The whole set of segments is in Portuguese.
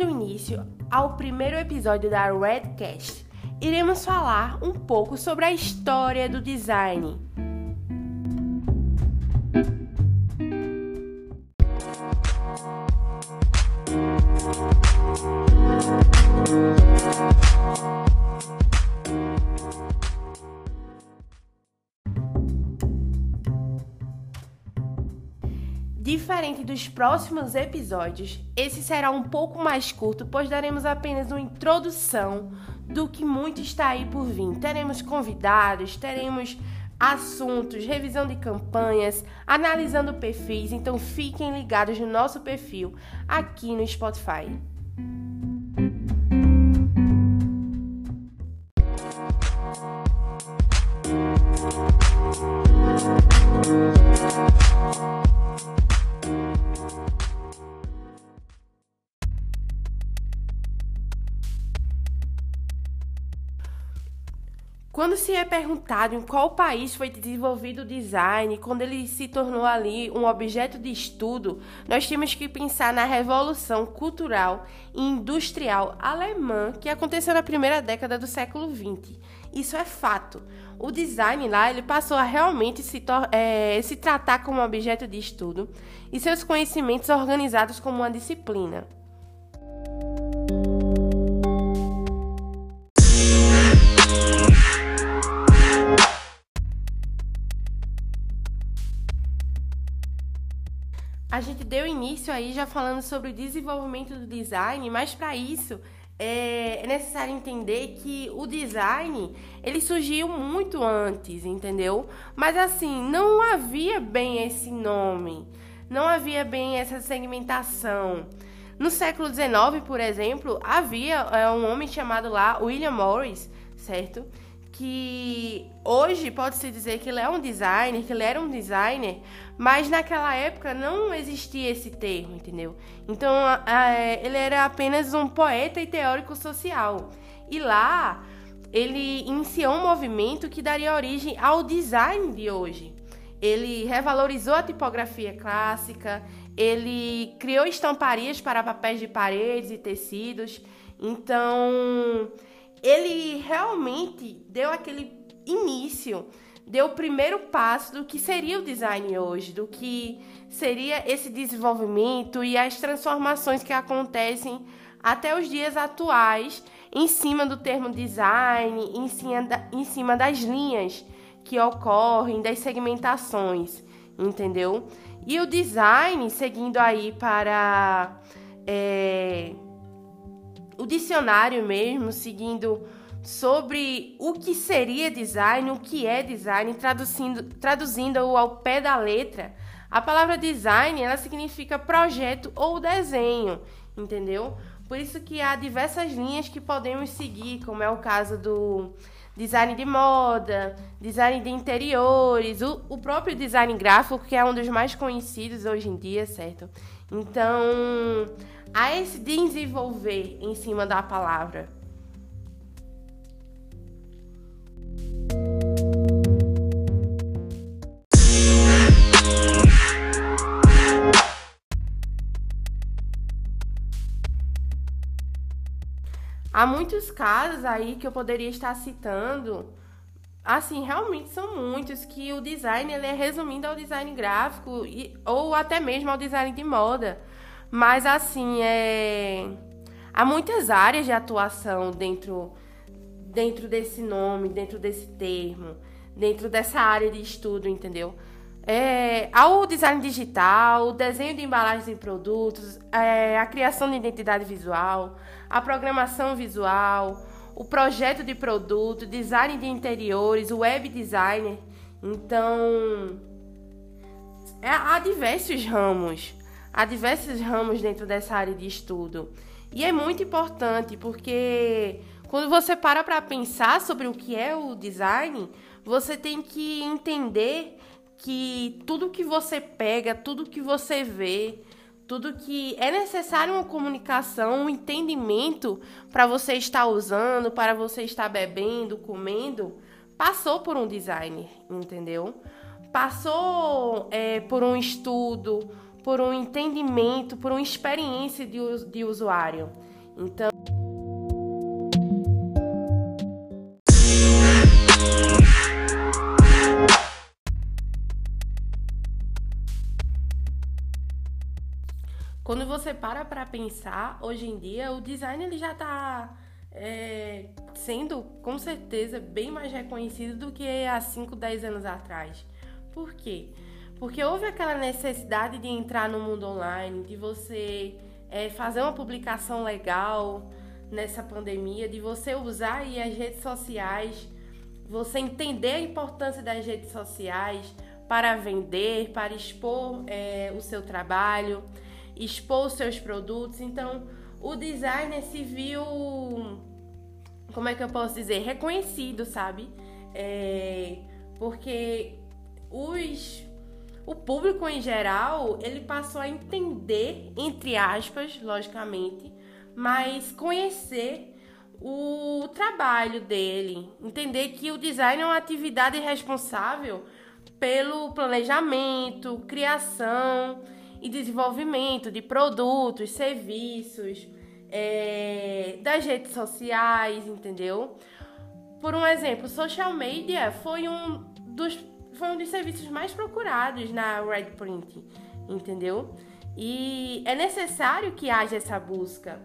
Dando início ao primeiro episódio da Redcast, iremos falar um pouco sobre a história do design. Diferente dos próximos episódios, esse será um pouco mais curto, pois daremos apenas uma introdução do que muito está aí por vir. Teremos convidados, teremos assuntos, revisão de campanhas, analisando perfis, então fiquem ligados no nosso perfil aqui no Spotify. Quando se é perguntado em qual país foi desenvolvido o design, quando ele se tornou ali um objeto de estudo, nós temos que pensar na revolução cultural e industrial alemã que aconteceu na primeira década do século XX. Isso é fato. O design lá ele passou a realmente se, é, se tratar como objeto de estudo e seus conhecimentos organizados como uma disciplina. A gente deu início aí já falando sobre o desenvolvimento do design, mas para isso é, é necessário entender que o design ele surgiu muito antes, entendeu? Mas assim, não havia bem esse nome, não havia bem essa segmentação. No século XIX, por exemplo, havia é, um homem chamado lá William Morris, certo? Que hoje pode-se dizer que ele é um designer, que ele era um designer, mas naquela época não existia esse termo, entendeu? Então ele era apenas um poeta e teórico social. E lá ele iniciou um movimento que daria origem ao design de hoje. Ele revalorizou a tipografia clássica, ele criou estamparias para papéis de paredes e tecidos. Então, ele realmente deu aquele início, deu o primeiro passo do que seria o design hoje, do que seria esse desenvolvimento e as transformações que acontecem até os dias atuais em cima do termo design, em cima, da, em cima das linhas que ocorrem, das segmentações, entendeu? E o design, seguindo aí para. É, dicionário mesmo, seguindo sobre o que seria design, o que é design, traduzindo, traduzindo-o ao pé da letra. A palavra design, ela significa projeto ou desenho, entendeu? Por isso que há diversas linhas que podemos seguir, como é o caso do design de moda, design de interiores, o, o próprio design gráfico, que é um dos mais conhecidos hoje em dia, certo? Então, a esse desenvolver em cima da palavra. Há muitos casos aí que eu poderia estar citando, assim, realmente são muitos que o design ele é resumindo ao design gráfico e, ou até mesmo ao design de moda. Mas assim, é... há muitas áreas de atuação dentro, dentro desse nome, dentro desse termo, dentro dessa área de estudo, entendeu? É, há o design digital, o desenho de embalagens e produtos, é, a criação de identidade visual, a programação visual, o projeto de produto, design de interiores, o web designer. Então, é, há diversos ramos há diversos ramos dentro dessa área de estudo. E é muito importante porque quando você para para pensar sobre o que é o design, você tem que entender que tudo que você pega, tudo que você vê, tudo que é necessário uma comunicação, um entendimento para você estar usando, para você estar bebendo, comendo, passou por um designer, entendeu? Passou é, por um estudo, por um entendimento, por uma experiência de, de usuário. Então. Quando você para para pensar, hoje em dia o design ele já está é, sendo com certeza bem mais reconhecido do que há 5, 10 anos atrás. Por quê? Porque houve aquela necessidade de entrar no mundo online, de você é, fazer uma publicação legal nessa pandemia, de você usar aí as redes sociais, você entender a importância das redes sociais para vender, para expor é, o seu trabalho, expor os seus produtos. Então, o designer se viu, como é que eu posso dizer, reconhecido, sabe? É, porque os o público em geral, ele passou a entender, entre aspas, logicamente, mas conhecer o trabalho dele, entender que o design é uma atividade responsável pelo planejamento, criação e desenvolvimento de produtos, serviços, é, das redes sociais, entendeu? Por um exemplo, social media foi um dos foi um dos serviços mais procurados na Redprint, entendeu? E é necessário que haja essa busca,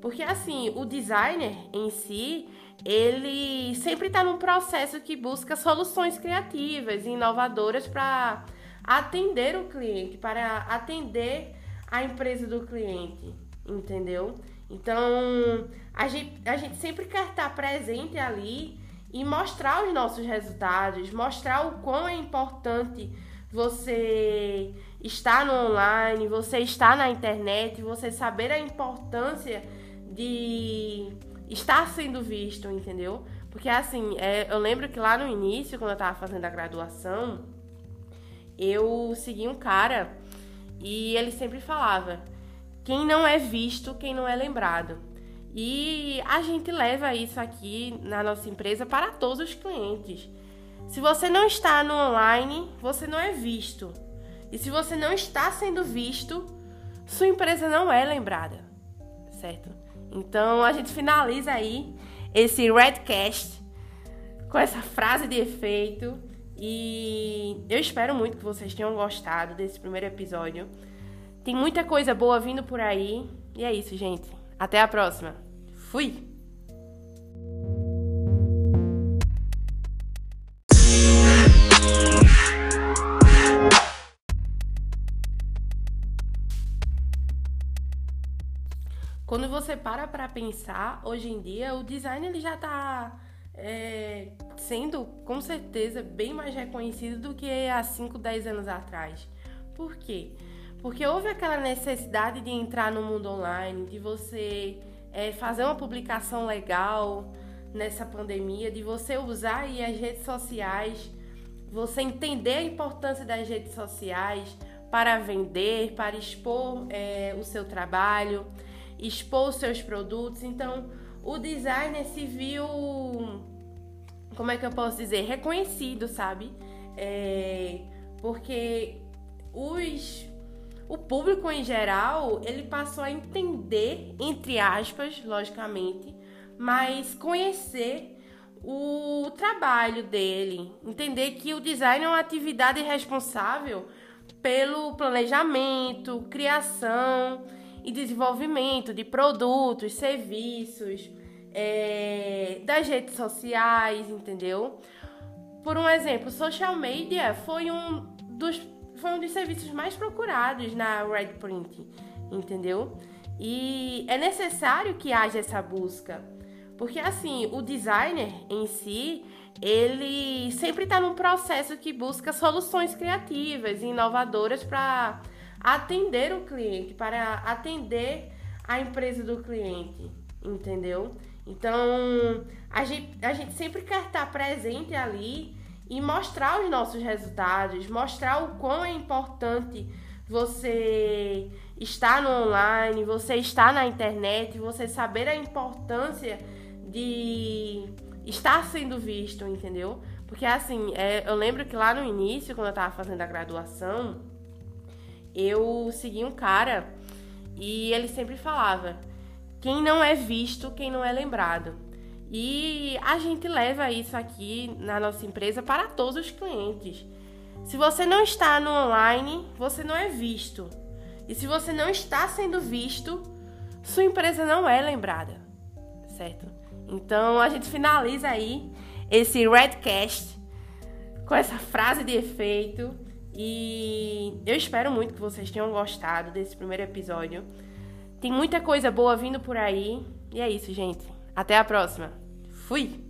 porque assim, o designer em si, ele sempre está num processo que busca soluções criativas e inovadoras para atender o cliente, para atender a empresa do cliente, entendeu? Então, a gente, a gente sempre quer estar presente ali e mostrar os nossos resultados, mostrar o quão é importante você estar no online, você estar na internet, você saber a importância de estar sendo visto, entendeu? Porque assim, é, eu lembro que lá no início, quando eu tava fazendo a graduação, eu segui um cara e ele sempre falava: quem não é visto, quem não é lembrado. E a gente leva isso aqui na nossa empresa para todos os clientes. Se você não está no online, você não é visto. E se você não está sendo visto, sua empresa não é lembrada, certo? Então a gente finaliza aí esse Redcast com essa frase de efeito. E eu espero muito que vocês tenham gostado desse primeiro episódio. Tem muita coisa boa vindo por aí. E é isso, gente. Até a próxima! Fui! Quando você para para pensar, hoje em dia o design ele já está é, sendo com certeza bem mais reconhecido do que há 5, 10 anos atrás. Por quê? Porque houve aquela necessidade de entrar no mundo online, de você é, fazer uma publicação legal nessa pandemia, de você usar aí as redes sociais, você entender a importância das redes sociais para vender, para expor é, o seu trabalho, expor os seus produtos. Então, o designer se viu, como é que eu posso dizer, reconhecido, sabe? É, porque os o público em geral, ele passou a entender, entre aspas, logicamente, mas conhecer o trabalho dele, entender que o design é uma atividade responsável pelo planejamento, criação e desenvolvimento de produtos, serviços, é, das redes sociais, entendeu? Por um exemplo, social media foi um dos foi um dos serviços mais procurados na Redprint, entendeu? E é necessário que haja essa busca, porque assim, o designer em si, ele sempre está num processo que busca soluções criativas e inovadoras para atender o cliente, para atender a empresa do cliente, entendeu? Então, a gente, a gente sempre quer estar presente ali e mostrar os nossos resultados, mostrar o quão é importante você estar no online, você estar na internet, você saber a importância de estar sendo visto, entendeu? Porque assim, é, eu lembro que lá no início, quando eu tava fazendo a graduação, eu segui um cara e ele sempre falava: quem não é visto, quem não é lembrado. E a gente leva isso aqui na nossa empresa para todos os clientes. Se você não está no online, você não é visto. E se você não está sendo visto, sua empresa não é lembrada, certo? Então a gente finaliza aí esse Redcast com essa frase de efeito e eu espero muito que vocês tenham gostado desse primeiro episódio. Tem muita coisa boa vindo por aí e é isso, gente. Até a próxima. Fui!